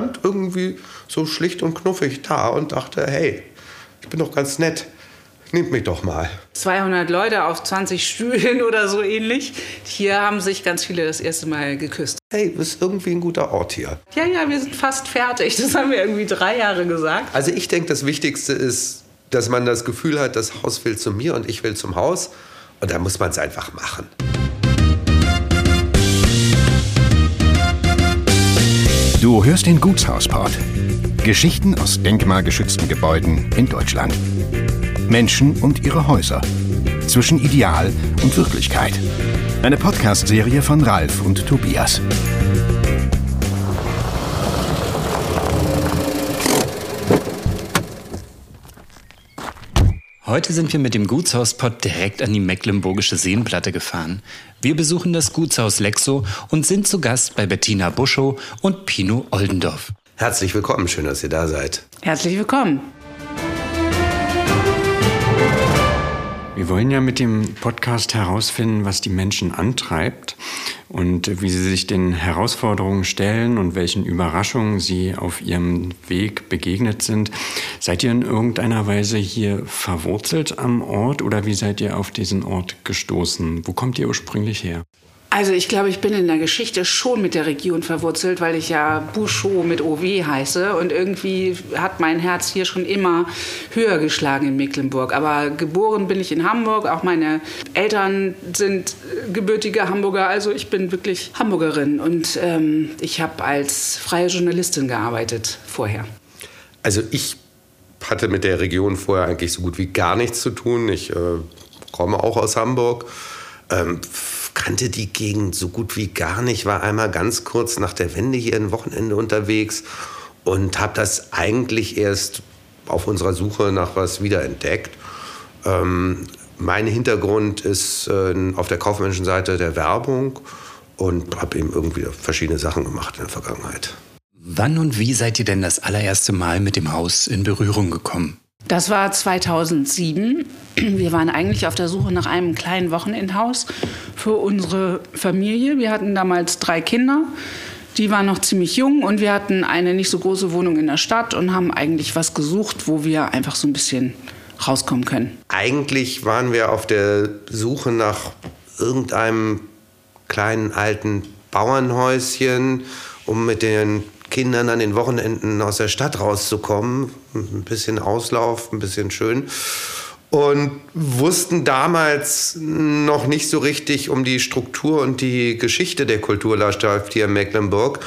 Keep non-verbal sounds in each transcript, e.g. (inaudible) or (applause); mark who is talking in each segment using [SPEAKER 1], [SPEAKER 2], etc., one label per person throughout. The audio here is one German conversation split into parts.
[SPEAKER 1] stand irgendwie so schlicht und knuffig da und dachte, hey, ich bin doch ganz nett. Nehmt mich doch mal.
[SPEAKER 2] 200 Leute auf 20 Stühlen (laughs) oder so ähnlich. Hier haben sich ganz viele das erste Mal geküsst.
[SPEAKER 1] Hey, das ist irgendwie ein guter Ort hier.
[SPEAKER 2] Ja, ja, wir sind fast fertig. Das haben wir irgendwie drei Jahre gesagt.
[SPEAKER 1] Also ich denke, das Wichtigste ist, dass man das Gefühl hat, das Haus will zu mir und ich will zum Haus. Und da muss man es einfach machen.
[SPEAKER 3] Du hörst den Gutshausport. Geschichten aus denkmalgeschützten Gebäuden in Deutschland. Menschen und ihre Häuser. Zwischen Ideal und Wirklichkeit. Eine Podcast-Serie von Ralf und Tobias.
[SPEAKER 4] Heute sind wir mit dem Gutshauspott direkt an die Mecklenburgische Seenplatte gefahren. Wir besuchen das Gutshaus Lexo und sind zu Gast bei Bettina Buschow und Pino Oldendorf.
[SPEAKER 1] Herzlich willkommen, schön, dass ihr da seid.
[SPEAKER 2] Herzlich willkommen.
[SPEAKER 5] Wir wollen ja mit dem Podcast herausfinden, was die Menschen antreibt und wie sie sich den Herausforderungen stellen und welchen Überraschungen sie auf ihrem Weg begegnet sind. Seid ihr in irgendeiner Weise hier verwurzelt am Ort oder wie seid ihr auf diesen Ort gestoßen? Wo kommt ihr ursprünglich her?
[SPEAKER 2] Also ich glaube, ich bin in der Geschichte schon mit der Region verwurzelt, weil ich ja Bouchot mit OW heiße und irgendwie hat mein Herz hier schon immer höher geschlagen in Mecklenburg. Aber geboren bin ich in Hamburg, auch meine Eltern sind gebürtige Hamburger, also ich bin wirklich Hamburgerin und ähm, ich habe als freie Journalistin gearbeitet vorher.
[SPEAKER 1] Also ich hatte mit der Region vorher eigentlich so gut wie gar nichts zu tun. Ich äh, komme auch aus Hamburg. Ähm, kannte die Gegend so gut wie gar nicht, war einmal ganz kurz nach der Wende hier ein Wochenende unterwegs und habe das eigentlich erst auf unserer Suche nach was wiederentdeckt. Ähm, mein Hintergrund ist äh, auf der kaufmännischen Seite der Werbung und habe eben irgendwie verschiedene Sachen gemacht in der Vergangenheit.
[SPEAKER 4] Wann und wie seid ihr denn das allererste Mal mit dem Haus in Berührung gekommen?
[SPEAKER 2] Das war 2007. Wir waren eigentlich auf der Suche nach einem kleinen Wochenendhaus für unsere Familie. Wir hatten damals drei Kinder. Die waren noch ziemlich jung und wir hatten eine nicht so große Wohnung in der Stadt und haben eigentlich was gesucht, wo wir einfach so ein bisschen rauskommen können.
[SPEAKER 1] Eigentlich waren wir auf der Suche nach irgendeinem kleinen alten Bauernhäuschen, um mit den Kindern an den Wochenenden aus der Stadt rauszukommen. Ein bisschen Auslauf, ein bisschen schön. Und wussten damals noch nicht so richtig um die Struktur und die Geschichte der Kulturlandschaft hier in Mecklenburg.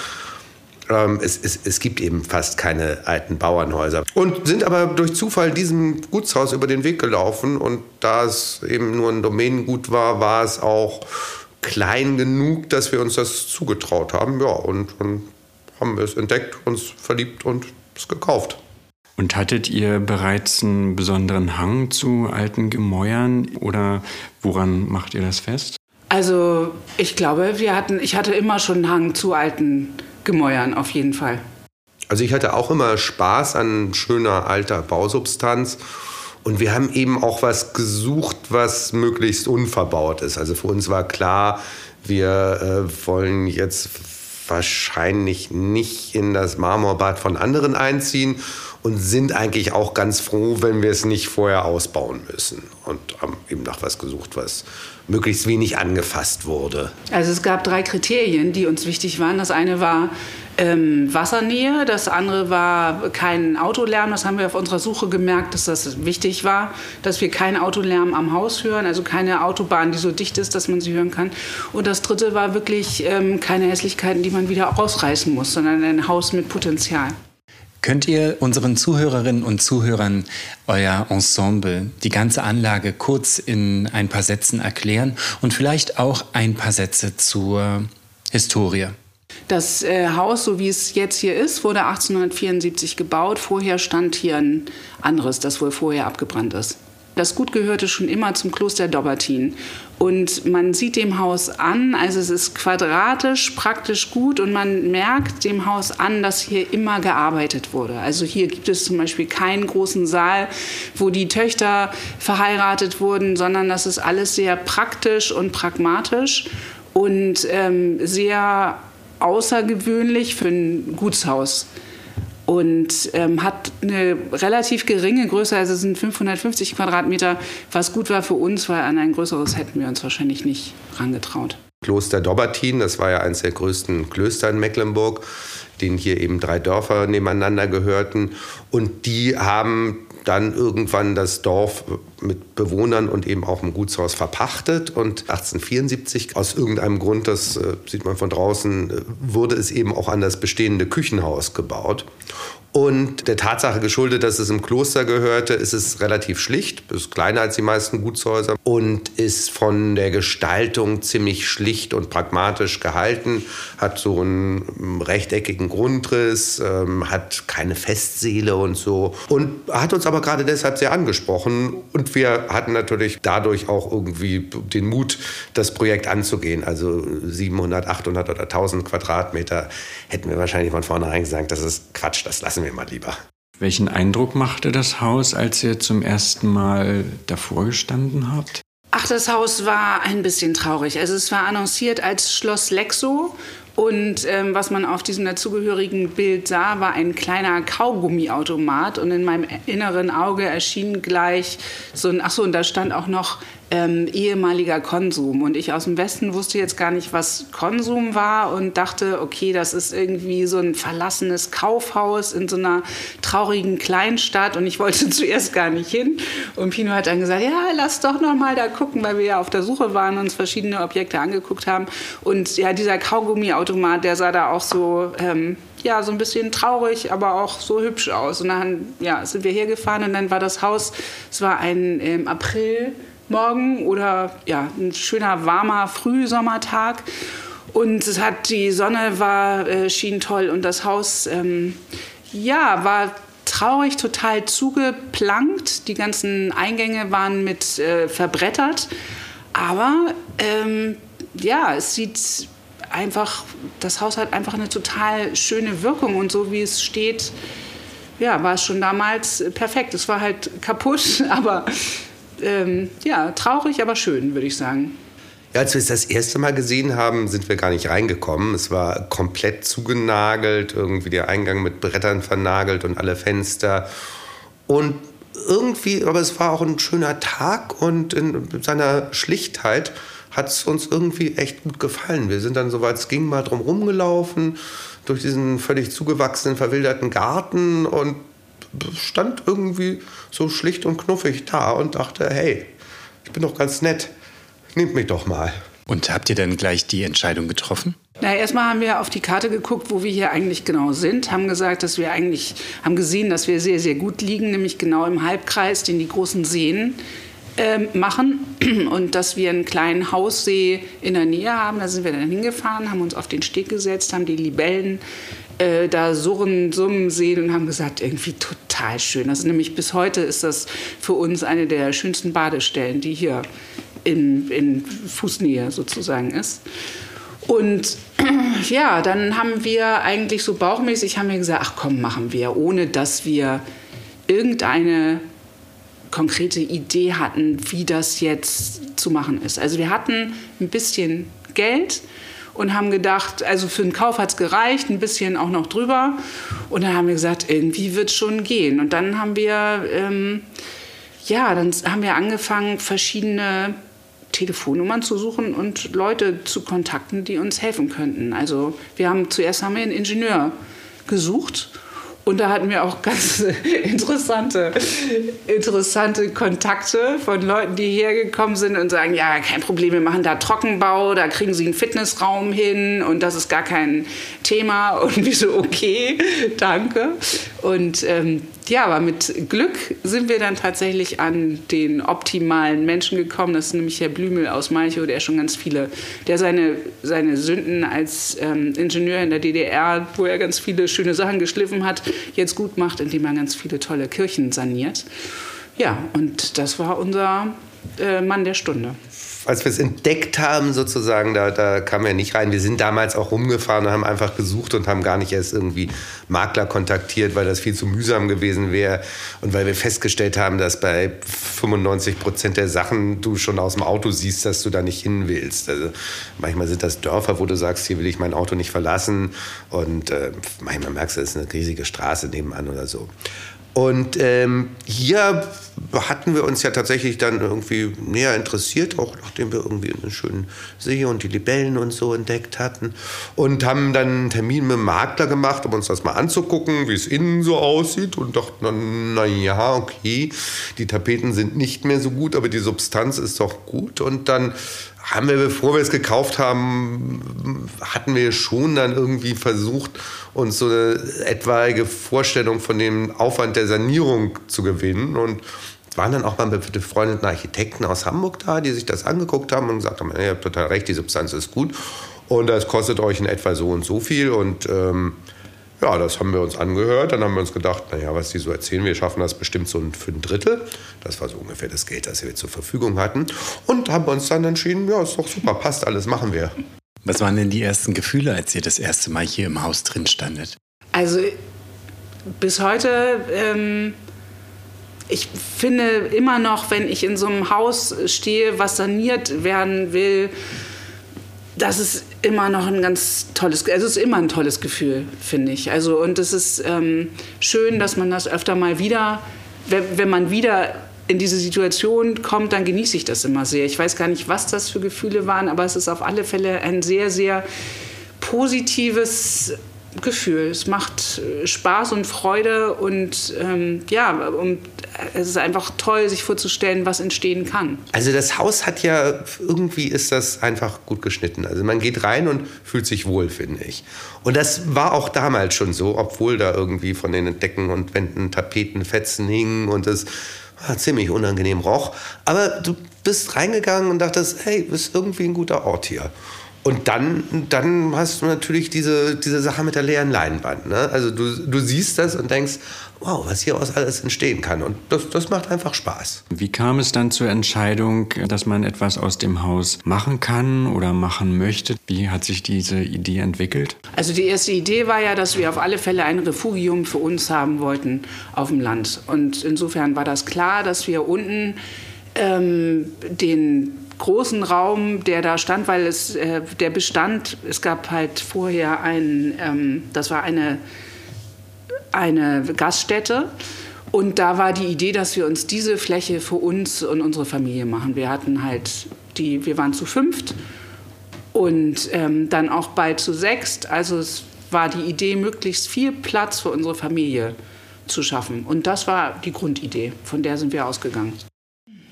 [SPEAKER 1] Ähm, es, es, es, gibt eben fast keine alten Bauernhäuser. Und sind aber durch Zufall diesem Gutshaus über den Weg gelaufen. Und da es eben nur ein Domänengut war, war es auch klein genug, dass wir uns das zugetraut haben. Ja, und, und haben wir es entdeckt, uns verliebt und es gekauft.
[SPEAKER 5] Und hattet ihr bereits einen besonderen Hang zu alten Gemäuern oder woran macht ihr das fest?
[SPEAKER 2] Also ich glaube, wir hatten, ich hatte immer schon einen Hang zu alten Gemäuern auf jeden Fall.
[SPEAKER 1] Also ich hatte auch immer Spaß an schöner alter Bausubstanz. Und wir haben eben auch was gesucht, was möglichst unverbaut ist. Also für uns war klar, wir äh, wollen jetzt wahrscheinlich nicht in das Marmorbad von anderen einziehen und sind eigentlich auch ganz froh, wenn wir es nicht vorher ausbauen müssen. Und haben eben nach was gesucht, was möglichst wenig angefasst wurde.
[SPEAKER 2] Also es gab drei Kriterien, die uns wichtig waren. Das eine war ähm, Wassernähe, das andere war kein Autolärm. Das haben wir auf unserer Suche gemerkt, dass das wichtig war, dass wir keinen Autolärm am Haus hören, also keine Autobahn, die so dicht ist, dass man sie hören kann. Und das dritte war wirklich ähm, keine Hässlichkeiten, die man wieder rausreißen muss, sondern ein Haus mit Potenzial.
[SPEAKER 4] Könnt ihr unseren Zuhörerinnen und Zuhörern euer Ensemble, die ganze Anlage kurz in ein paar Sätzen erklären und vielleicht auch ein paar Sätze zur Historie?
[SPEAKER 2] Das äh, Haus, so wie es jetzt hier ist, wurde 1874 gebaut. Vorher stand hier ein anderes, das wohl vorher abgebrannt ist. Das Gut gehörte schon immer zum Kloster Dobbertin. Und man sieht dem Haus an, also es ist quadratisch, praktisch gut und man merkt dem Haus an, dass hier immer gearbeitet wurde. Also hier gibt es zum Beispiel keinen großen Saal, wo die Töchter verheiratet wurden, sondern das ist alles sehr praktisch und pragmatisch und ähm, sehr außergewöhnlich für ein Gutshaus. Und ähm, hat eine relativ geringe Größe, also sind 550 Quadratmeter, was gut war für uns, weil an ein größeres hätten wir uns wahrscheinlich nicht rangetraut.
[SPEAKER 1] Kloster Dobbertin, das war ja eines der größten Klöster in Mecklenburg, denen hier eben drei Dörfer nebeneinander gehörten. Und die haben dann irgendwann das Dorf mit Bewohnern und eben auch im Gutshaus verpachtet. Und 1874, aus irgendeinem Grund, das äh, sieht man von draußen, äh, wurde es eben auch an das bestehende Küchenhaus gebaut. Und der Tatsache geschuldet, dass es im Kloster gehörte, ist es relativ schlicht, ist kleiner als die meisten Gutshäuser und ist von der Gestaltung ziemlich schlicht und pragmatisch gehalten, hat so einen rechteckigen Grundriss, ähm, hat keine Festseele und so und hat uns aber gerade deshalb sehr angesprochen und wir hatten natürlich dadurch auch irgendwie den Mut, das Projekt anzugehen. Also 700, 800 oder 1000 Quadratmeter hätten wir wahrscheinlich von vornherein gesagt, das ist Quatsch, das lassen wir mal lieber.
[SPEAKER 5] Welchen Eindruck machte das Haus, als ihr zum ersten Mal davor gestanden habt?
[SPEAKER 2] Ach, das Haus war ein bisschen traurig. Also es war annonciert als Schloss Lexo und ähm, was man auf diesem dazugehörigen Bild sah, war ein kleiner Kaugummiautomat. Und in meinem inneren Auge erschien gleich so ein, ach so, und da stand auch noch ähm, ehemaliger Konsum. Und ich aus dem Westen wusste jetzt gar nicht, was Konsum war und dachte, okay, das ist irgendwie so ein verlassenes Kaufhaus in so einer traurigen Kleinstadt. Und ich wollte (laughs) zuerst gar nicht hin. Und Pino hat dann gesagt, ja, lass doch noch mal da gucken, weil wir ja auf der Suche waren und uns verschiedene Objekte angeguckt haben. Und ja, dieser Kaugummiautomat, der sah da auch so... Ähm, ja, so ein bisschen traurig, aber auch so hübsch aus. Und dann ja, sind wir hergefahren und dann war das Haus, es war ein ähm, April, Morgen oder ja, ein schöner warmer Frühsommertag. Und es hat die Sonne war äh, schien toll und das Haus ähm, ja war traurig, total zugeplankt. Die ganzen Eingänge waren mit äh, verbrettert, aber ähm, ja, es sieht einfach, das Haus hat einfach eine total schöne Wirkung und so wie es steht, ja, war es schon damals perfekt. Es war halt kaputt, (laughs) aber ähm, ja, traurig, aber schön, würde ich sagen.
[SPEAKER 1] Ja, als wir es das erste Mal gesehen haben, sind wir gar nicht reingekommen. Es war komplett zugenagelt, irgendwie der Eingang mit Brettern vernagelt und alle Fenster. Und irgendwie, aber es war auch ein schöner Tag und in seiner Schlichtheit hat es uns irgendwie echt gut gefallen. Wir sind dann, soweit es ging, mal drum rumgelaufen, durch diesen völlig zugewachsenen, verwilderten Garten und stand irgendwie so schlicht und knuffig da und dachte, hey, ich bin doch ganz nett, nehmt mich doch mal.
[SPEAKER 4] Und habt ihr dann gleich die Entscheidung getroffen?
[SPEAKER 2] Na, erstmal haben wir auf die Karte geguckt, wo wir hier eigentlich genau sind, haben gesagt, dass wir eigentlich, haben gesehen, dass wir sehr, sehr gut liegen, nämlich genau im Halbkreis, den die großen Seen äh, machen (clears throat) und dass wir einen kleinen Haussee in der Nähe haben. Da sind wir dann hingefahren, haben uns auf den Steg gesetzt, haben die Libellen äh, da surren, summen sehen und haben gesagt, irgendwie total schön. Also nämlich bis heute ist das für uns eine der schönsten Badestellen, die hier in, in Fußnähe sozusagen ist. Und (clears throat) ja, dann haben wir eigentlich so bauchmäßig haben wir gesagt, ach komm, machen wir, ohne dass wir irgendeine konkrete Idee hatten, wie das jetzt zu machen ist. Also wir hatten ein bisschen Geld und haben gedacht, also für den Kauf hat es gereicht, ein bisschen auch noch drüber. Und dann haben wir gesagt, irgendwie wird es schon gehen. Und dann haben wir, ähm, ja, dann haben wir angefangen, verschiedene Telefonnummern zu suchen und Leute zu kontakten, die uns helfen könnten. Also wir haben zuerst haben wir einen Ingenieur gesucht und da hatten wir auch ganz (laughs) interessante, interessante Kontakte von Leuten, die hergekommen sind und sagen, ja, kein Problem, wir machen da Trockenbau, da kriegen sie einen Fitnessraum hin und das ist gar kein Thema. Und wir so, okay, danke. Und ähm, ja, aber mit Glück sind wir dann tatsächlich an den optimalen Menschen gekommen. Das ist nämlich Herr Blümel aus Malchow, der schon ganz viele, der seine, seine Sünden als ähm, Ingenieur in der DDR, wo er ganz viele schöne Sachen geschliffen hat, jetzt gut macht, indem er ganz viele tolle Kirchen saniert. Ja, und das war unser äh, Mann der Stunde
[SPEAKER 1] als wir es entdeckt haben, sozusagen, da, da kam er nicht rein. Wir sind damals auch rumgefahren und haben einfach gesucht und haben gar nicht erst irgendwie Makler kontaktiert, weil das viel zu mühsam gewesen wäre. Und weil wir festgestellt haben, dass bei 95 Prozent der Sachen du schon aus dem Auto siehst, dass du da nicht hin willst. Also manchmal sind das Dörfer, wo du sagst, hier will ich mein Auto nicht verlassen. Und äh, manchmal merkst du, es ist eine riesige Straße nebenan oder so. Und ähm, hier hatten wir uns ja tatsächlich dann irgendwie näher interessiert, auch nachdem wir irgendwie einen schönen See und die Libellen und so entdeckt hatten. Und haben dann einen Termin mit dem Makler gemacht, um uns das mal anzugucken, wie es innen so aussieht. Und dachten, na ja, okay, die Tapeten sind nicht mehr so gut, aber die Substanz ist doch gut. Und dann haben wir, bevor wir es gekauft haben, hatten wir schon dann irgendwie versucht, uns so eine etwaige Vorstellung von dem Aufwand der Sanierung zu gewinnen. Und waren dann auch mal befreundeten Architekten aus Hamburg da, die sich das angeguckt haben und gesagt haben, ihr habt total recht, die Substanz ist gut und das kostet euch in etwa so und so viel. Und ähm, ja, das haben wir uns angehört. Dann haben wir uns gedacht, naja, was die so erzählen, wir schaffen das bestimmt so für ein Drittel. Das war so ungefähr das Geld, das wir zur Verfügung hatten. Und haben uns dann entschieden, ja, ist doch super, passt alles, machen wir.
[SPEAKER 4] Was waren denn die ersten Gefühle, als ihr das erste Mal hier im Haus drin standet?
[SPEAKER 2] Also bis heute, ähm, ich finde immer noch, wenn ich in so einem Haus stehe, was saniert werden will, das ist immer noch ein ganz tolles, also es ist immer ein tolles Gefühl, finde ich. Also und es ist ähm, schön, dass man das öfter mal wieder, wenn, wenn man wieder in diese Situation kommt, dann genieße ich das immer sehr. Ich weiß gar nicht, was das für Gefühle waren, aber es ist auf alle Fälle ein sehr, sehr positives Gefühl. Es macht äh, Spaß und Freude und ähm, ja, und es ist einfach toll, sich vorzustellen, was entstehen kann.
[SPEAKER 1] Also das Haus hat ja, irgendwie ist das einfach gut geschnitten. Also man geht rein und fühlt sich wohl, finde ich. Und das war auch damals schon so, obwohl da irgendwie von den Decken und Wänden Tapeten, Fetzen hingen und es ziemlich unangenehm roch. Aber du bist reingegangen und dachtest, hey, ist irgendwie ein guter Ort hier. Und dann, dann hast du natürlich diese, diese Sache mit der leeren Leinwand. Ne? Also du, du siehst das und denkst, wow, was hier aus alles entstehen kann. Und das, das macht einfach Spaß.
[SPEAKER 5] Wie kam es dann zur Entscheidung, dass man etwas aus dem Haus machen kann oder machen möchte? Wie hat sich diese Idee entwickelt?
[SPEAKER 2] Also die erste Idee war ja, dass wir auf alle Fälle ein Refugium für uns haben wollten auf dem Land. Und insofern war das klar, dass wir unten ähm, den großen Raum, der da stand, weil es äh, der Bestand, es gab halt vorher ein, ähm, das war eine, eine Gaststätte. Und da war die Idee, dass wir uns diese Fläche für uns und unsere Familie machen. Wir hatten halt die, wir waren zu fünft und ähm, dann auch bald zu sechst. Also es war die Idee, möglichst viel Platz für unsere Familie zu schaffen. Und das war die Grundidee, von der sind wir ausgegangen.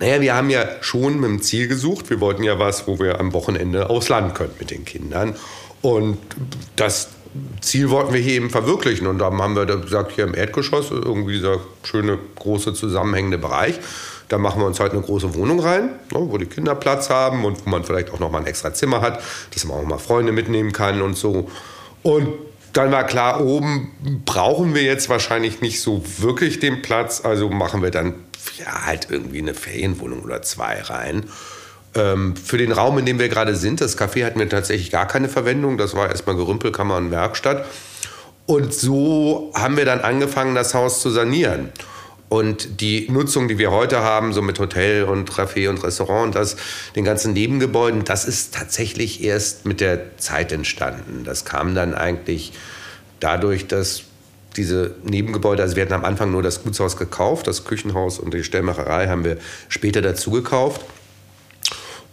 [SPEAKER 1] Naja, wir haben ja schon mit dem Ziel gesucht. Wir wollten ja was, wo wir am Wochenende aufs können mit den Kindern. Und das Ziel wollten wir hier eben verwirklichen. Und dann haben wir gesagt, hier im Erdgeschoss, irgendwie dieser schöne, große, zusammenhängende Bereich, da machen wir uns halt eine große Wohnung rein, ne, wo die Kinder Platz haben und wo man vielleicht auch noch mal ein extra Zimmer hat, dass man auch mal Freunde mitnehmen kann und so. Und dann war klar, oben brauchen wir jetzt wahrscheinlich nicht so wirklich den Platz, also machen wir dann ja, halt irgendwie eine Ferienwohnung oder zwei rein. Ähm, für den Raum, in dem wir gerade sind, das Café hatten wir tatsächlich gar keine Verwendung. Das war erstmal Gerümpelkammer und Werkstatt. Und so haben wir dann angefangen, das Haus zu sanieren. Und die Nutzung, die wir heute haben, so mit Hotel und Café und Restaurant und das, den ganzen Nebengebäuden, das ist tatsächlich erst mit der Zeit entstanden. Das kam dann eigentlich dadurch, dass diese Nebengebäude, also wir hatten am Anfang nur das Gutshaus gekauft, das Küchenhaus und die Stellmacherei haben wir später dazu gekauft.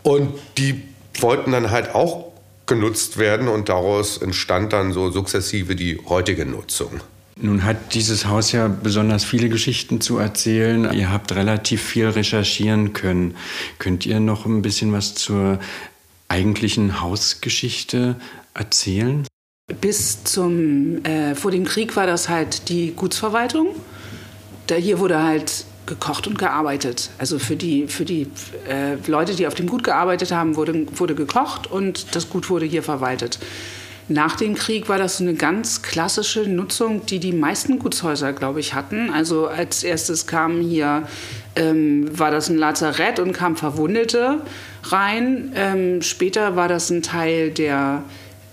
[SPEAKER 1] Und die wollten dann halt auch genutzt werden und daraus entstand dann so sukzessive die heutige Nutzung.
[SPEAKER 5] Nun hat dieses Haus ja besonders viele Geschichten zu erzählen. Ihr habt relativ viel recherchieren können. Könnt ihr noch ein bisschen was zur eigentlichen Hausgeschichte erzählen?
[SPEAKER 2] Bis zum, äh, vor dem Krieg war das halt die Gutsverwaltung. Da hier wurde halt gekocht und gearbeitet. Also für die, für die äh, Leute, die auf dem Gut gearbeitet haben, wurde, wurde gekocht und das Gut wurde hier verwaltet. Nach dem Krieg war das so eine ganz klassische Nutzung, die die meisten Gutshäuser, glaube ich, hatten. Also als erstes kam hier, ähm, war das ein Lazarett und kamen Verwundete rein. Ähm, später war das ein Teil der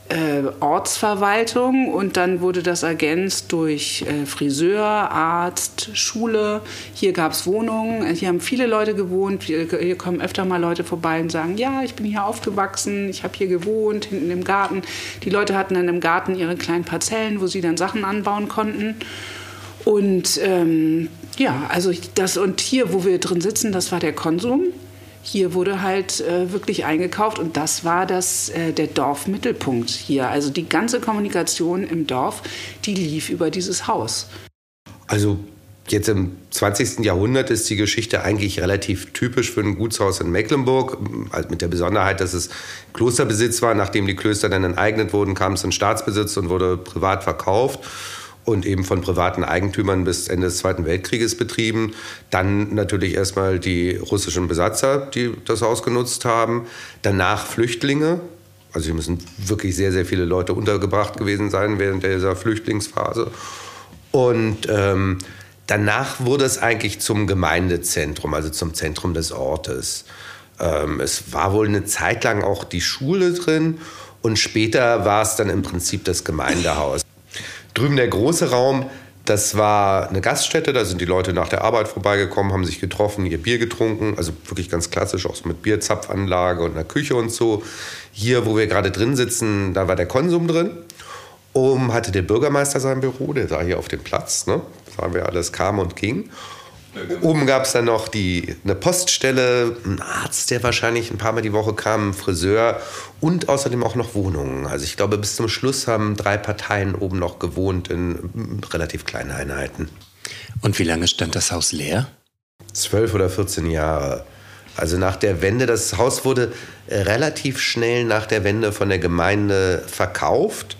[SPEAKER 2] äh, Ortsverwaltung und dann wurde das ergänzt durch äh, Friseur, Arzt, Schule. Hier gab es Wohnungen, hier haben viele Leute gewohnt. Hier, hier, kommen öfter mal Leute vorbei und sagen, ja, ich bin hier aufgewachsen, ich habe hier gewohnt, hinten im Garten. Die Leute hatten dann im Garten ihre kleinen Parzellen, wo sie dann Sachen anbauen konnten. Und ähm, ja, also das und hier, wo wir drin sitzen, das war der Konsum. Hier wurde halt äh, wirklich eingekauft und das war das, äh, der Dorfmittelpunkt hier. Also die ganze Kommunikation im Dorf, die lief über dieses Haus.
[SPEAKER 1] Also jetzt im 20. Jahrhundert ist die Geschichte eigentlich relativ typisch für ein Gutshaus in Mecklenburg, also mit der Besonderheit, dass es Klosterbesitz war. Nachdem die Klöster dann enteignet wurden, kam es in Staatsbesitz und wurde privat verkauft und eben von privaten Eigentümern bis Ende des Zweiten Weltkrieges betrieben. Dann natürlich erstmal die russischen Besatzer, die das Haus genutzt haben. Danach Flüchtlinge. Also hier müssen wirklich sehr, sehr viele Leute untergebracht gewesen sein während dieser Flüchtlingsphase. Und ähm, danach wurde es eigentlich zum Gemeindezentrum, also zum Zentrum des Ortes. Ähm, es war wohl eine Zeit lang auch die Schule drin und später war es dann im Prinzip das Gemeindehaus. Drüben der große Raum, das war eine Gaststätte, da sind die Leute nach der Arbeit vorbeigekommen, haben sich getroffen, ihr Bier getrunken, also wirklich ganz klassisch, auch so mit Bierzapfanlage und einer Küche und so. Hier, wo wir gerade drin sitzen, da war der Konsum drin. Oben hatte der Bürgermeister sein Büro, der sah hier auf dem Platz, ne? sahen wir alles kam und ging. Oben gab es dann noch die, eine Poststelle, ein Arzt, der wahrscheinlich ein paar Mal die Woche kam, ein Friseur und außerdem auch noch Wohnungen. Also ich glaube, bis zum Schluss haben drei Parteien oben noch gewohnt in relativ kleinen Einheiten.
[SPEAKER 4] Und wie lange stand das Haus leer?
[SPEAKER 1] Zwölf oder 14 Jahre. Also nach der Wende, das Haus wurde relativ schnell nach der Wende von der Gemeinde verkauft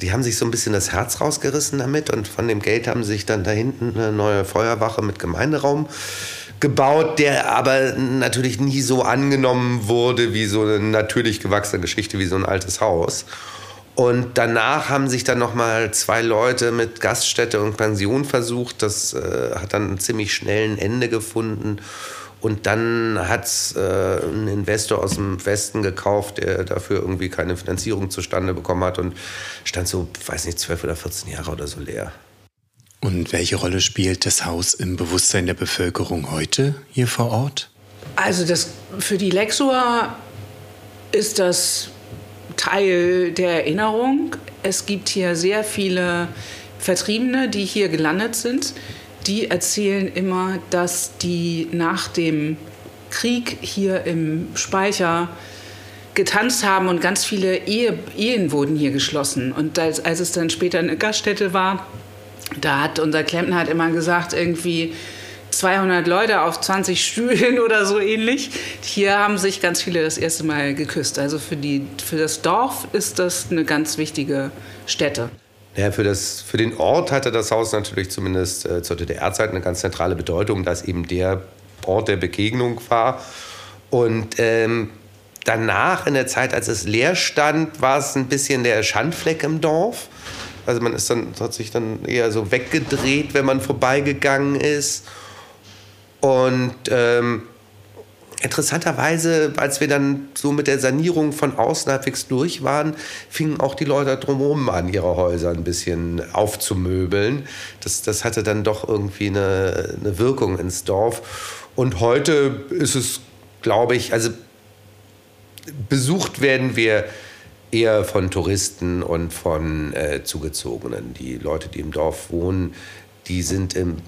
[SPEAKER 1] die haben sich so ein bisschen das Herz rausgerissen damit und von dem Geld haben sich dann da hinten eine neue Feuerwache mit Gemeinderaum gebaut, der aber natürlich nie so angenommen wurde wie so eine natürlich gewachsene Geschichte wie so ein altes Haus. Und danach haben sich dann noch mal zwei Leute mit Gaststätte und Pension versucht. Das äh, hat dann ziemlich schnell ein Ende gefunden. Und dann hat es äh, ein Investor aus dem Westen gekauft, der dafür irgendwie keine Finanzierung zustande bekommen hat und stand so, weiß nicht, zwölf oder 14 Jahre oder so leer.
[SPEAKER 4] Und welche Rolle spielt das Haus im Bewusstsein der Bevölkerung heute hier vor Ort?
[SPEAKER 2] Also das, für die Lexua ist das Teil der Erinnerung. Es gibt hier sehr viele Vertriebene, die hier gelandet sind die erzählen immer, dass die nach dem Krieg hier im Speicher getanzt haben und ganz viele Ehe, Ehen wurden hier geschlossen. Und als, als es dann später eine Gaststätte war, da hat unser Klempner hat immer gesagt, irgendwie 200 Leute auf 20 Stühlen oder so ähnlich. Hier haben sich ganz viele das erste Mal geküsst. Also für, die, für das Dorf ist das eine ganz wichtige Stätte.
[SPEAKER 1] Ja, für, das, für den Ort hatte das Haus natürlich zumindest äh, zur DDR-Zeit eine ganz zentrale Bedeutung, dass eben der Ort der Begegnung war. Und ähm, danach, in der Zeit, als es leer stand, war es ein bisschen der Schandfleck im Dorf. Also man ist dann, hat sich dann eher so weggedreht, wenn man vorbeigegangen ist. Und ähm, interessanterweise, als wir dann so mit der Sanierung von außen halbwegs durch waren, fingen auch die Leute drumherum an, ihre Häuser ein bisschen aufzumöbeln. Das, das hatte dann doch irgendwie eine, eine Wirkung ins Dorf. Und heute ist es, glaube ich, also besucht werden wir eher von Touristen und von äh, Zugezogenen. Die Leute, die im Dorf wohnen, die sind im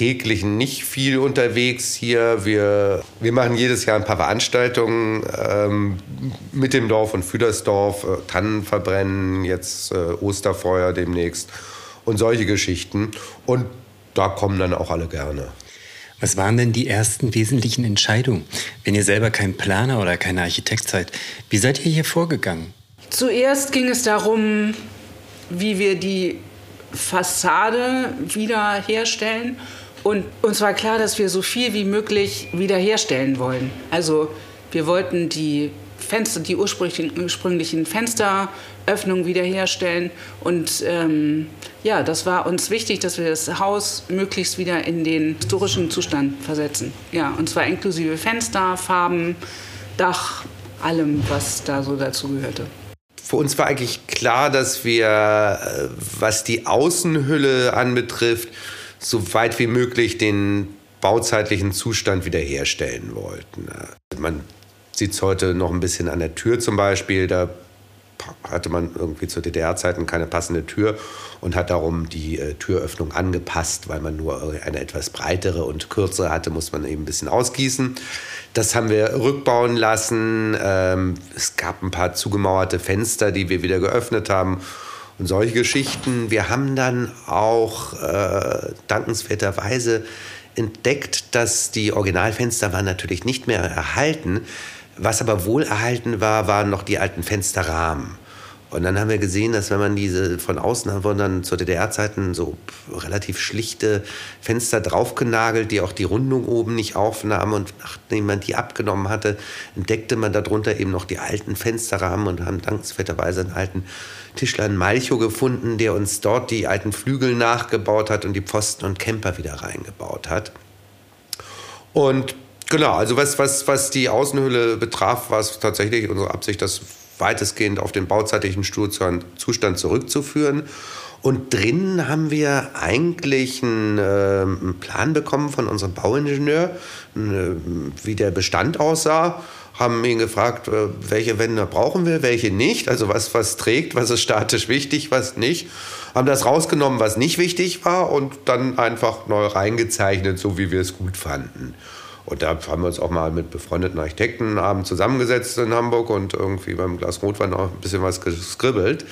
[SPEAKER 1] täglichen nicht viel unterwegs hier. Wir, wir machen jedes Jahr ein paar Veranstaltungen ähm, mit dem Dorf und für das Dorf. Äh, Tannen verbrennen, jetzt äh, Osterfeuer demnächst und solche Geschichten. Und da kommen dann auch alle gerne.
[SPEAKER 4] Was waren denn die ersten wesentlichen Entscheidungen? Wenn ihr selber kein Planer oder kein Architekt seid, wie seid ihr hier vorgegangen?
[SPEAKER 2] Zuerst ging es darum, wie wir die Fassade wiederherstellen und uns war klar, dass wir so viel wie möglich wiederherstellen wollen. Also wir wollten die Fenster, die ursprünglichen, Fensteröffnungen wiederherstellen. Und ähm, ja, das war uns wichtig, dass wir das Haus möglichst wieder in den historischen Zustand versetzen. Ja, und zwar inklusive Fenster, Farben, Dach, allem, was da so dazu gehörte.
[SPEAKER 1] Für uns war eigentlich klar, dass wir, äh, was die Außenhülle anbetrifft, so weit wie möglich den bauzeitlichen Zustand wiederherstellen wollten. Man sieht es heute noch ein bisschen an der Tür zum Beispiel. Da hatte man irgendwie zu DDR-Zeiten keine passende Tür und hat darum die äh, Türöffnung angepasst, weil man nur eine etwas breitere und kürzere hatte, muss man eben ein bisschen ausgießen. Das haben wir rückbauen lassen. Ähm, es gab ein paar zugemauerte Fenster, die wir wieder geöffnet haben und solche Geschichten. Wir haben dann auch äh, dankenswerterweise entdeckt, dass die Originalfenster waren natürlich nicht mehr erhalten. Was aber wohl erhalten war, waren noch die alten Fensterrahmen. Und dann haben wir gesehen, dass wenn man diese von außen haben wir dann zu DDR-Zeiten so relativ schlichte Fenster draufgenagelt, die auch die Rundung oben nicht aufnahmen. Und nachdem man die abgenommen hatte, entdeckte man darunter eben noch die alten Fensterrahmen und haben dankenswerterweise einen alten Tischler in Malchow gefunden, der uns dort die alten Flügel nachgebaut hat und die Pfosten und Camper wieder reingebaut hat. Und genau, also was, was, was die Außenhülle betraf, war es tatsächlich unsere Absicht, das weitestgehend auf den bauzeitlichen Zustand zurückzuführen. Und drinnen haben wir eigentlich einen, äh, einen, Plan bekommen von unserem Bauingenieur, äh, wie der Bestand aussah. Haben ihn gefragt, äh, welche Wände brauchen wir, welche nicht. Also was, was trägt, was ist statisch wichtig, was nicht. Haben das rausgenommen, was nicht wichtig war und dann einfach neu reingezeichnet, so wie wir es gut fanden. Und da haben wir uns auch mal mit befreundeten Architekten abends zusammengesetzt in Hamburg und irgendwie beim Glas Rotwein auch ein bisschen was geskribbelt.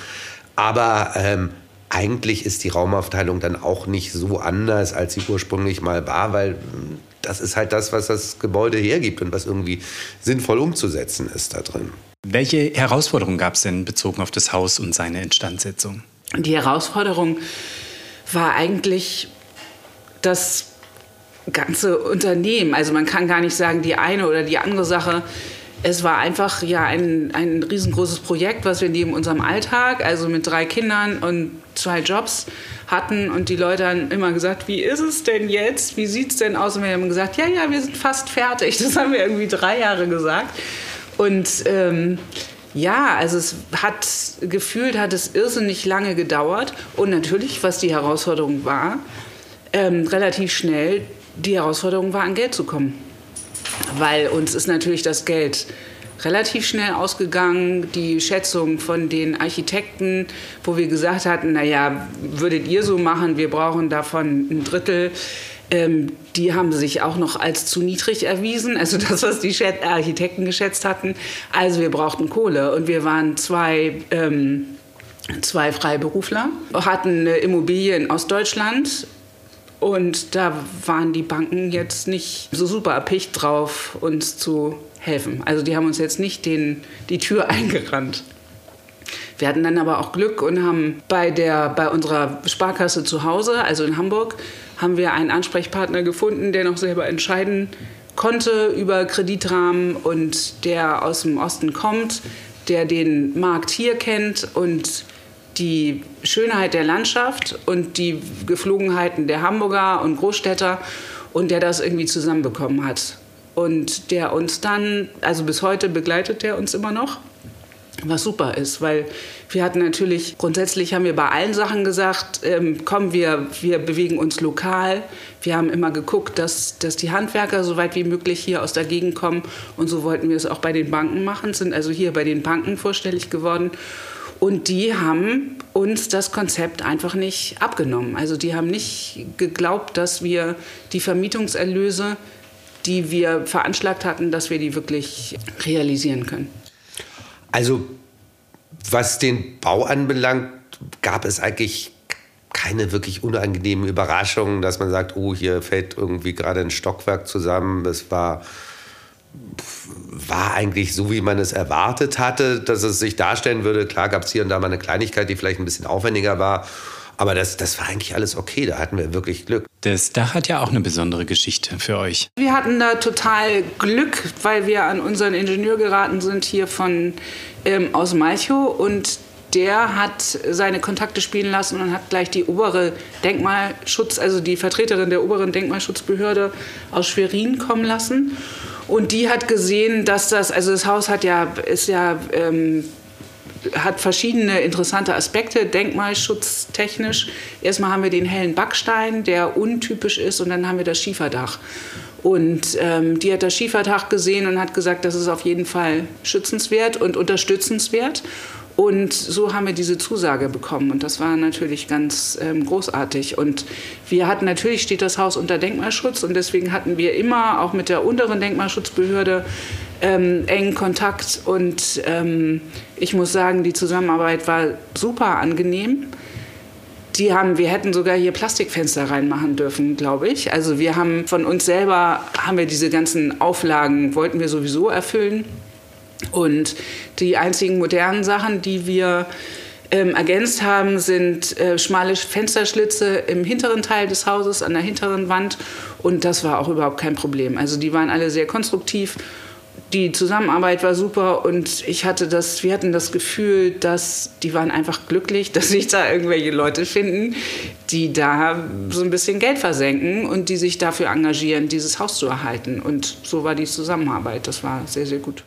[SPEAKER 1] Aber ähm, eigentlich ist die Raumaufteilung dann auch nicht so anders, als sie ursprünglich mal war, weil hm, das ist halt das, was das Gebäude hergibt und was irgendwie sinnvoll umzusetzen ist da drin.
[SPEAKER 4] Welche Herausforderungen gab es denn bezogen auf das Haus und seine Instandsetzung?
[SPEAKER 2] Die Herausforderung war eigentlich, dass ganze Unternehmen. Also man kann gar nicht sagen, die eine oder die andere Sache. Es war einfach ja ein, ein riesengroßes Projekt, was wir neben unserem Alltag, also mit drei Kindern und zwei Jobs hatten. Und die Leute haben immer gesagt, wie ist es denn jetzt? Wie sieht es denn aus? Und wir haben gesagt, ja, ja, wir sind fast fertig. Das haben wir irgendwie drei Jahre gesagt. Und ähm, ja, also es hat gefühlt, hat es irrsinnig lange gedauert. Und natürlich, was die Herausforderung war, ähm, relativ schnell die Herausforderung war, an Geld zu kommen. Weil uns ist natürlich das Geld relativ schnell ausgegangen. Die Schätzung von den Architekten, wo wir gesagt hatten, naja, würdet ihr so machen, wir brauchen davon ein Drittel. Ähm, die haben sich auch noch als zu niedrig erwiesen, also das, was die Architekten geschätzt hatten. Also wir brauchten Kohle und wir waren zwei, ähm, zwei Freiberufler, hatten eine Immobilie in Ostdeutschland und da waren die Banken jetzt nicht so super erpicht drauf, uns zu helfen. Also die haben uns jetzt nicht den, die Tür (laughs) eingerannt. Wir hatten dann aber auch Glück und haben bei, der, bei unserer Sparkasse zu Hause, also in Hamburg, haben wir einen Ansprechpartner gefunden, der noch selber entscheiden konnte über Kreditrahmen und der aus dem Osten kommt, der den Markt hier kennt und die Schönheit der Landschaft und die Geflogenheiten der Hamburger und Großstädter und der das irgendwie zusammenbekommen hat. Und der uns dann, also bis heute begleitet der uns immer noch, was super ist, weil wir hatten natürlich, grundsätzlich haben wir bei allen Sachen gesagt, ähm, komm, wir, wir bewegen uns lokal. Wir haben immer geguckt, dass, dass die Handwerker so weit wie möglich hier aus der Gegend kommen. Und so wollten wir es auch bei den Banken machen, sind also hier bei den Banken vorstellig geworden. Und die haben uns das Konzept einfach nicht abgenommen. Also die haben nicht geglaubt, dass wir die Vermietungserlöse, die wir veranschlagt hatten, dass wir die wirklich realisieren können.
[SPEAKER 1] Also was den Bau anbelangt, gab es eigentlich keine wirklich unangenehmen Überraschungen, dass man sagt, oh, hier fällt irgendwie gerade ein Stockwerk zusammen. Das war war eigentlich so, wie man es erwartet hatte, dass es sich darstellen würde. Klar gab es hier und da mal eine Kleinigkeit, die vielleicht ein bisschen aufwendiger war. Aber das, das war eigentlich alles okay. Da hatten wir wirklich Glück.
[SPEAKER 4] Das Dach hat ja auch eine besondere Geschichte für euch.
[SPEAKER 2] Wir hatten da total Glück, weil wir an unseren Ingenieur geraten sind hier von ähm, aus Malchow und der hat seine Kontakte spielen lassen und hat gleich die obere Denkmalschutz, also die Vertreterin der oberen Denkmalschutzbehörde aus Schwerin kommen lassen. Und die hat gesehen, dass das, also das Haus hat ja, ist ja ähm, hat verschiedene interessante Aspekte, denkmalschutztechnisch. Erstmal haben wir den hellen Backstein, der untypisch ist, und dann haben wir das Schieferdach. Und ähm, die hat das Schieferdach gesehen und hat gesagt, das ist auf jeden Fall schützenswert und unterstützenswert. Und so haben wir diese Zusage bekommen. Und das war natürlich ganz ähm, großartig. Und wir hatten natürlich, steht das Haus unter Denkmalschutz. Und deswegen hatten wir immer auch mit der unteren Denkmalschutzbehörde ähm, engen Kontakt. Und ähm, ich muss sagen, die Zusammenarbeit war super angenehm. Die haben, wir hätten sogar hier Plastikfenster reinmachen dürfen, glaube ich. Also wir haben von uns selber, haben wir diese ganzen Auflagen, wollten wir sowieso erfüllen. Und die einzigen modernen Sachen, die wir ähm, ergänzt haben, sind äh, schmale Fensterschlitze im hinteren Teil des Hauses, an der hinteren Wand. Und das war auch überhaupt kein Problem. Also die waren alle sehr konstruktiv. Die Zusammenarbeit war super und ich hatte das, wir hatten das Gefühl, dass die waren einfach glücklich, (laughs) dass sich da irgendwelche Leute finden, die da so ein bisschen Geld versenken und die sich dafür engagieren, dieses Haus zu erhalten. Und so war die Zusammenarbeit. Das war sehr, sehr gut.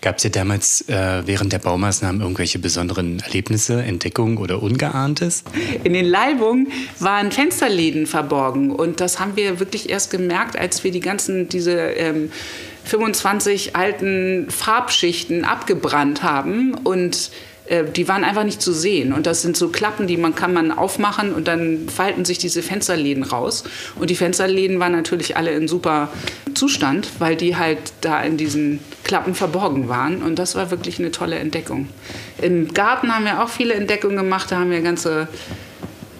[SPEAKER 4] Gab es ja damals äh, während der Baumaßnahmen irgendwelche besonderen Erlebnisse, Entdeckungen oder Ungeahntes?
[SPEAKER 2] In den Leibungen waren Fensterläden verborgen und das haben wir wirklich erst gemerkt, als wir die ganzen diese ähm, 25 alten Farbschichten abgebrannt haben und die waren einfach nicht zu sehen. Und das sind so Klappen, die man kann man aufmachen und dann falten sich diese Fensterläden raus. Und die Fensterläden waren natürlich alle in super Zustand, weil die halt da in diesen Klappen verborgen waren. Und das war wirklich eine tolle Entdeckung. Im Garten haben wir auch viele Entdeckungen gemacht. Da haben wir ganze,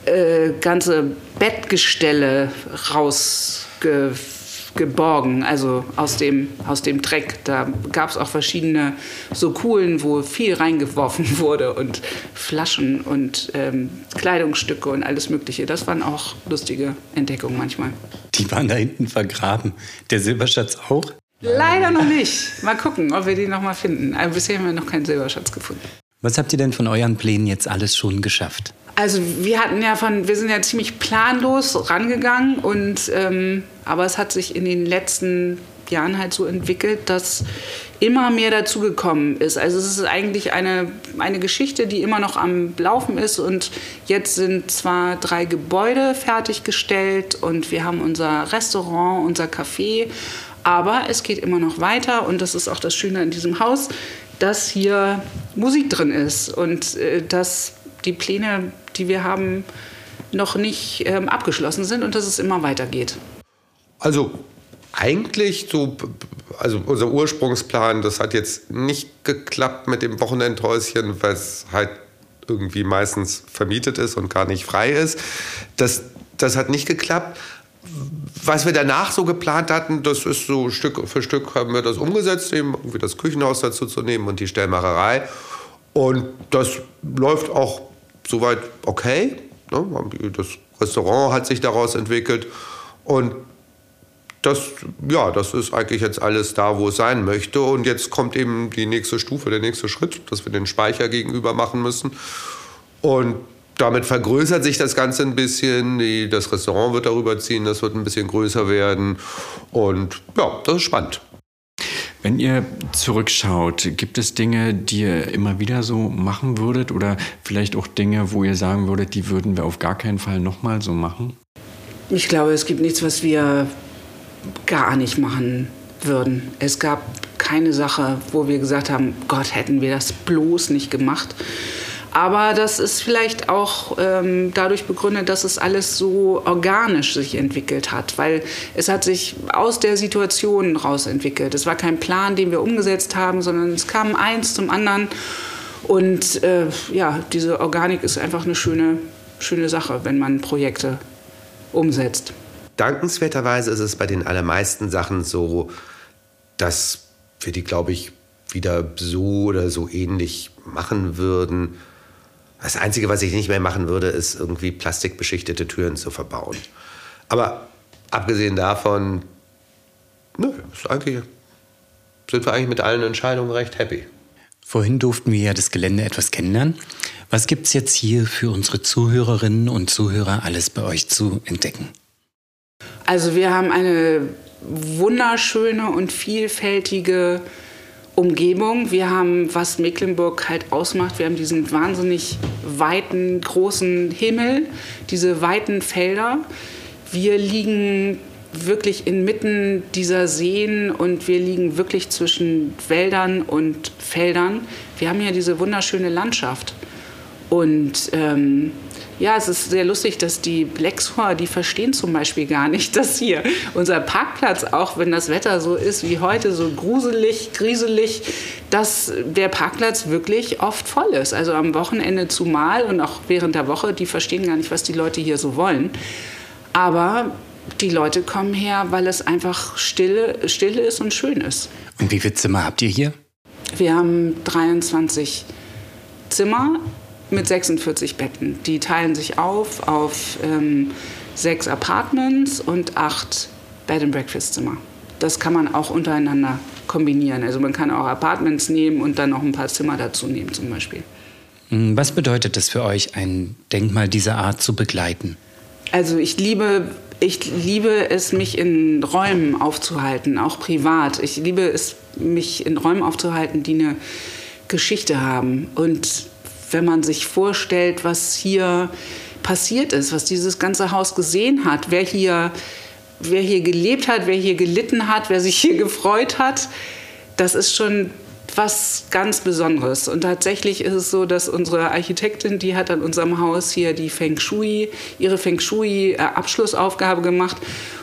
[SPEAKER 2] äh, ganze Bettgestelle rausgefunden geborgen, also aus dem, aus dem Dreck. Da gab es auch verschiedene so Kuhlen, wo viel reingeworfen (laughs) wurde und Flaschen und ähm, Kleidungsstücke und alles Mögliche. Das waren auch lustige Entdeckungen manchmal.
[SPEAKER 4] Die waren da hinten vergraben. Der Silberschatz auch?
[SPEAKER 2] Leider noch nicht. Mal gucken, ob wir die noch mal finden. Aber bisher haben wir noch keinen Silberschatz gefunden.
[SPEAKER 4] Was habt ihr denn von euren Plänen jetzt alles schon geschafft?
[SPEAKER 2] Also wir hatten ja von, wir sind ja ziemlich planlos rangegangen und ähm, aber es hat sich in den letzten Jahren halt so entwickelt, dass immer mehr dazugekommen ist. Also es ist eigentlich eine, eine Geschichte, die immer noch am Laufen ist und jetzt sind zwar drei Gebäude fertiggestellt und wir haben unser Restaurant, unser Café, aber es geht immer noch weiter und das ist auch das Schöne an diesem Haus, dass hier Musik drin ist und äh, dass die Pläne, die wir haben, noch nicht ähm, abgeschlossen sind und dass es immer weitergeht.
[SPEAKER 1] Also eigentlich so, also unser Ursprungsplan, das hat jetzt nicht geklappt mit dem Wochenendhäuschen, weil es halt irgendwie meistens vermietet ist und gar nicht frei ist. Das, das hat nicht geklappt. Was wir danach so geplant hatten, das ist so Stück für Stück haben wir das umgesetzt, eben irgendwie das Küchenhaus dazu zu nehmen und die Stellmacherei. Und das läuft auch soweit okay. Ne? Das Restaurant hat sich daraus entwickelt. Und das, ja, das ist eigentlich jetzt alles da, wo es sein möchte. Und jetzt kommt eben die nächste Stufe, der nächste Schritt, dass wir den Speicher gegenüber machen müssen. Und damit vergrößert sich das Ganze ein bisschen. Das Restaurant wird darüber ziehen, das wird ein bisschen größer werden. Und ja, das ist spannend.
[SPEAKER 5] Wenn ihr zurückschaut, gibt es Dinge, die ihr immer wieder so machen würdet oder vielleicht auch Dinge, wo ihr sagen würdet, die würden wir auf gar keinen Fall nochmal so machen?
[SPEAKER 2] Ich glaube, es gibt nichts, was wir gar nicht machen würden. Es gab keine Sache, wo wir gesagt haben, Gott, hätten wir das bloß nicht gemacht. Aber das ist vielleicht auch ähm, dadurch begründet, dass es alles so organisch sich entwickelt hat, weil es hat sich aus der Situation raus entwickelt. Es war kein Plan, den wir umgesetzt haben, sondern es kam eins zum anderen. Und äh, ja, diese Organik ist einfach eine schöne, schöne Sache, wenn man Projekte umsetzt.
[SPEAKER 1] Dankenswerterweise ist es bei den allermeisten Sachen so, dass wir die, glaube ich, wieder so oder so ähnlich machen würden. Das Einzige, was ich nicht mehr machen würde, ist irgendwie plastikbeschichtete Türen zu verbauen. Aber abgesehen davon, nö, ist eigentlich, sind wir eigentlich mit allen Entscheidungen recht happy.
[SPEAKER 4] Vorhin durften wir ja das Gelände etwas kennenlernen. Was gibt es jetzt hier für unsere Zuhörerinnen und Zuhörer alles bei euch zu entdecken?
[SPEAKER 2] Also wir haben eine wunderschöne und vielfältige Umgebung. Wir haben, was Mecklenburg halt ausmacht, wir haben diesen wahnsinnig weiten, großen Himmel, diese weiten Felder. Wir liegen wirklich inmitten dieser Seen und wir liegen wirklich zwischen Wäldern und Feldern. Wir haben hier diese wunderschöne Landschaft. Und ähm, ja, es ist sehr lustig, dass die Blexhor, die verstehen zum Beispiel gar nicht, (laughs) dass hier unser Parkplatz, auch wenn das Wetter so ist wie heute, so gruselig, grieselig, dass der Parkplatz wirklich oft voll ist. Also am Wochenende zumal und auch während der Woche, die verstehen gar nicht, was die Leute hier so wollen. Aber die Leute kommen her, weil es einfach still, still ist und schön ist.
[SPEAKER 4] Und wie viele Zimmer habt ihr hier?
[SPEAKER 2] Wir haben 23 Zimmer mit 46 Betten. Die teilen sich auf auf ähm, sechs Apartments und acht Bed and Breakfast Zimmer. Das kann man auch untereinander kombinieren. Also man kann auch Apartments nehmen und dann noch ein paar Zimmer dazu nehmen zum Beispiel.
[SPEAKER 4] Hm, was bedeutet es für euch, ein Denkmal dieser Art zu begleiten?
[SPEAKER 2] Also ich liebe, ich liebe es, mich in Räumen aufzuhalten, auch privat. Ich liebe es, mich in Räumen aufzuhalten, die eine Geschichte haben. Und wenn man sich vorstellt, was hier passiert ist, was dieses ganze Haus gesehen hat, wer hier, wer hier gelebt hat, wer hier gelitten hat, wer sich hier (laughs) gefreut hat, das ist schon was ganz Besonderes. Und tatsächlich ist es so, dass unsere Architektin, die hat an unserem Haus hier die Feng Shui, ihre Feng Shui-Abschlussaufgabe gemacht.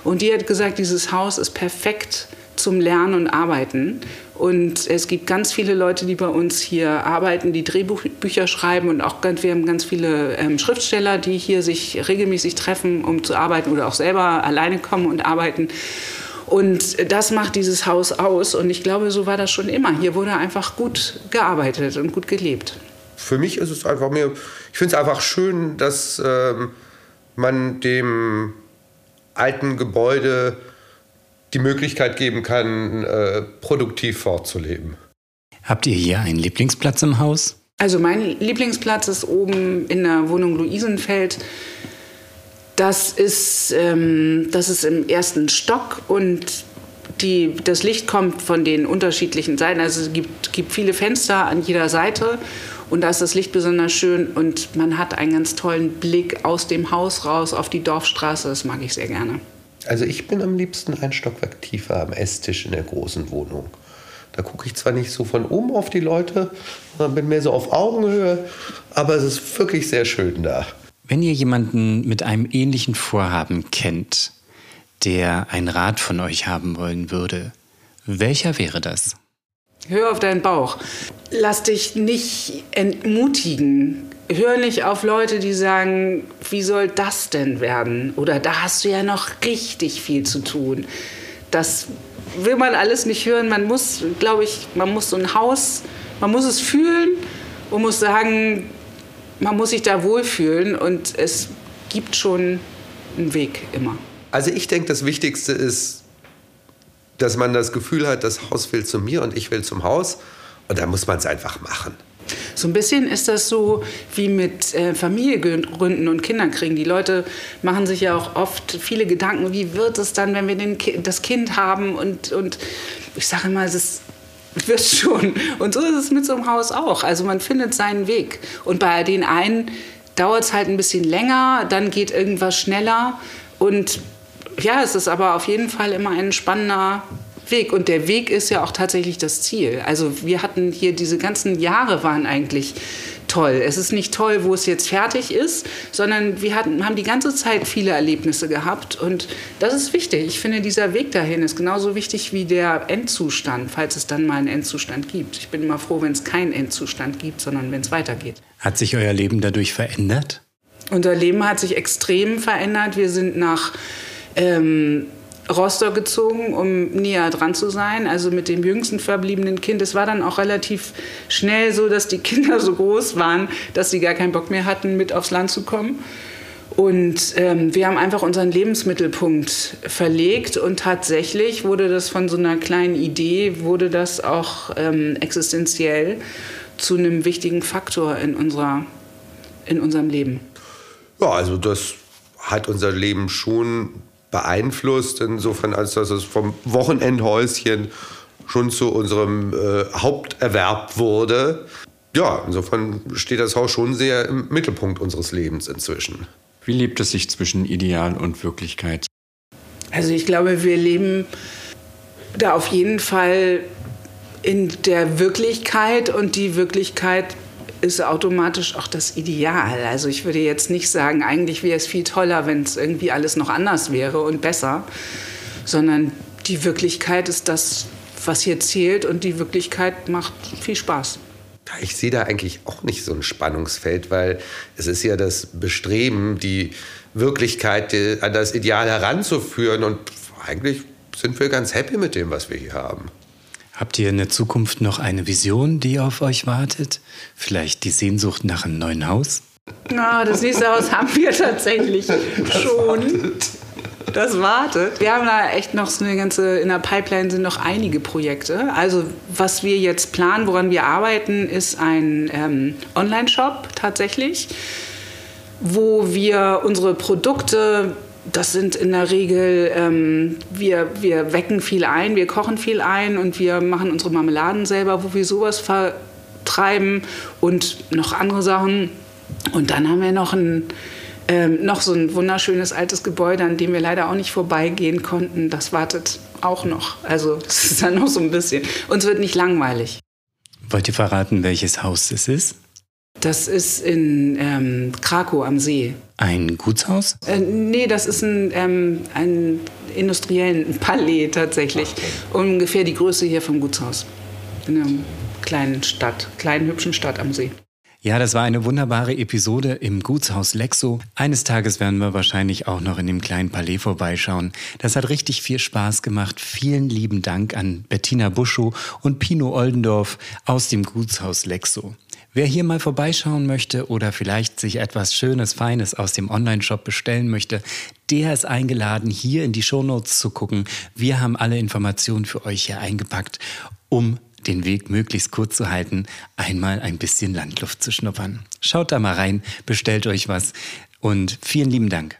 [SPEAKER 2] Und die hat gesagt, dieses Haus ist perfekt zum Lernen und Arbeiten. Und es gibt ganz viele Leute, die bei uns hier arbeiten, die Drehbücher schreiben und auch ganz, wir haben ganz viele ähm, Schriftsteller, die hier sich regelmäßig treffen, um zu arbeiten oder auch selber alleine kommen und arbeiten. Und das macht dieses Haus aus. Und ich glaube, so war das schon immer. Hier wurde einfach gut gearbeitet und gut gelebt.
[SPEAKER 1] Für mich ist es einfach mir, ich finde es einfach schön, dass ähm, man dem alten Gebäude die Möglichkeit geben kann, äh, produktiv fortzuleben.
[SPEAKER 4] Habt ihr hier einen Lieblingsplatz im Haus?
[SPEAKER 2] Also mein Lieblingsplatz ist oben in der Wohnung Luisenfeld. Das ist, ähm, das ist im ersten Stock und die, das Licht kommt von den unterschiedlichen Seiten. Also es gibt, gibt viele Fenster an jeder Seite und da ist das Licht besonders schön und man hat einen ganz tollen Blick aus dem Haus raus auf die Dorfstraße. Das mag ich sehr gerne.
[SPEAKER 1] Also ich bin am liebsten ein Stockwerk tiefer am Esstisch in der großen Wohnung. Da gucke ich zwar nicht so von oben auf die Leute, sondern bin mehr so auf Augenhöhe, aber es ist wirklich sehr schön da.
[SPEAKER 4] Wenn ihr jemanden mit einem ähnlichen Vorhaben kennt, der einen Rat von euch haben wollen würde, welcher wäre das?
[SPEAKER 2] Hör auf deinen Bauch. Lass dich nicht entmutigen. Hör nicht auf Leute, die sagen, wie soll das denn werden? Oder da hast du ja noch richtig viel zu tun. Das will man alles nicht hören. Man muss, glaube ich, man muss so ein Haus, man muss es fühlen und muss sagen, man muss sich da wohlfühlen und es gibt schon einen Weg immer.
[SPEAKER 1] Also ich denke, das Wichtigste ist, dass man das Gefühl hat, das Haus will zu mir und ich will zum Haus. Und da muss man es einfach machen.
[SPEAKER 2] So ein bisschen ist das so wie mit äh, und Kinder kriegen. Die Leute machen sich ja auch oft viele Gedanken, wie wird es dann, wenn wir den das Kind haben? Und, und ich sage immer, es ist wird schon. Und so ist es mit so einem Haus auch. Also man findet seinen Weg. Und bei den einen dauert es halt ein bisschen länger, dann geht irgendwas schneller. Und ja, es ist aber auf jeden Fall immer ein spannender Weg. Und der Weg ist ja auch tatsächlich das Ziel. Also wir hatten hier diese ganzen Jahre waren eigentlich toll. Es ist nicht toll, wo es jetzt fertig ist, sondern wir hatten, haben die ganze Zeit viele Erlebnisse gehabt. Und das ist wichtig. Ich finde, dieser Weg dahin ist genauso wichtig wie der Endzustand, falls es dann mal einen Endzustand gibt. Ich bin immer froh, wenn es keinen Endzustand gibt, sondern wenn es weitergeht.
[SPEAKER 4] Hat sich euer Leben dadurch verändert?
[SPEAKER 2] Unser Leben hat sich extrem verändert. Wir sind nach ähm, Rostock gezogen, um näher dran zu sein, also mit dem jüngsten verbliebenen Kind. Es war dann auch relativ schnell so, dass die (laughs) Kinder so groß waren, dass sie gar keinen Bock mehr hatten, mit aufs Land zu kommen. Und ähm, wir haben einfach unseren Lebensmittelpunkt verlegt und tatsächlich wurde das von so einer kleinen Idee, wurde das auch ähm, existenziell zu einem wichtigen Faktor in, unserer, in unserem Leben.
[SPEAKER 1] Ja, also das hat unser Leben schon beeinflusst, insofern als dass es vom Wochenendhäuschen schon zu unserem äh, Haupterwerb wurde. Ja, insofern steht das Haus schon sehr im Mittelpunkt unseres Lebens inzwischen.
[SPEAKER 5] Wie lebt es sich zwischen Ideal und Wirklichkeit?
[SPEAKER 2] Also ich glaube, wir leben da auf jeden Fall in der Wirklichkeit und die Wirklichkeit ist automatisch auch das Ideal. Also ich würde jetzt nicht sagen, eigentlich wäre es viel toller, wenn es irgendwie alles noch anders wäre und besser, sondern die Wirklichkeit ist das, was hier zählt und die Wirklichkeit macht viel Spaß.
[SPEAKER 1] Ich sehe da eigentlich auch nicht so ein Spannungsfeld, weil es ist ja das Bestreben, die Wirklichkeit an das Ideal heranzuführen und eigentlich sind wir ganz happy mit dem, was wir hier haben.
[SPEAKER 4] Habt ihr in der Zukunft noch eine Vision, die auf euch wartet? Vielleicht die Sehnsucht nach einem neuen Haus?
[SPEAKER 2] Na, das nächste Haus haben wir tatsächlich schon. Wartet. Das wartet. Wir haben da echt noch so eine ganze, in der Pipeline sind noch einige Projekte. Also was wir jetzt planen, woran wir arbeiten, ist ein ähm, Online-Shop tatsächlich, wo wir unsere Produkte das sind in der Regel, ähm, wir, wir wecken viel ein, wir kochen viel ein und wir machen unsere Marmeladen selber, wo wir sowas vertreiben und noch andere Sachen. Und dann haben wir noch ein, ähm, noch so ein wunderschönes altes Gebäude, an dem wir leider auch nicht vorbeigehen konnten. Das wartet auch noch. Also (laughs) es ist dann noch so ein bisschen. Uns wird nicht langweilig.
[SPEAKER 4] Wollt ihr verraten, welches Haus es ist?
[SPEAKER 2] Das ist in ähm, Krakow am See.
[SPEAKER 4] Ein Gutshaus?
[SPEAKER 2] Äh, nee, das ist ein, ähm, ein industriellen (laughs) Palais tatsächlich. Ungefähr die Größe hier vom Gutshaus. In einer kleinen Stadt, kleinen hübschen Stadt am See.
[SPEAKER 4] Ja, das war eine wunderbare Episode im Gutshaus Lexo. Eines Tages werden wir wahrscheinlich auch noch in dem kleinen Palais vorbeischauen. Das hat richtig viel Spaß gemacht. Vielen lieben Dank an Bettina Buschow und Pino Oldendorf aus dem Gutshaus Lexo. Wer hier mal vorbeischauen möchte oder vielleicht sich etwas Schönes, Feines aus dem Online-Shop bestellen möchte, der ist eingeladen, hier in die Shownotes zu gucken. Wir haben alle Informationen für euch hier eingepackt, um den Weg möglichst kurz zu halten, einmal ein bisschen Landluft zu schnuppern. Schaut da mal rein, bestellt euch was und vielen lieben Dank.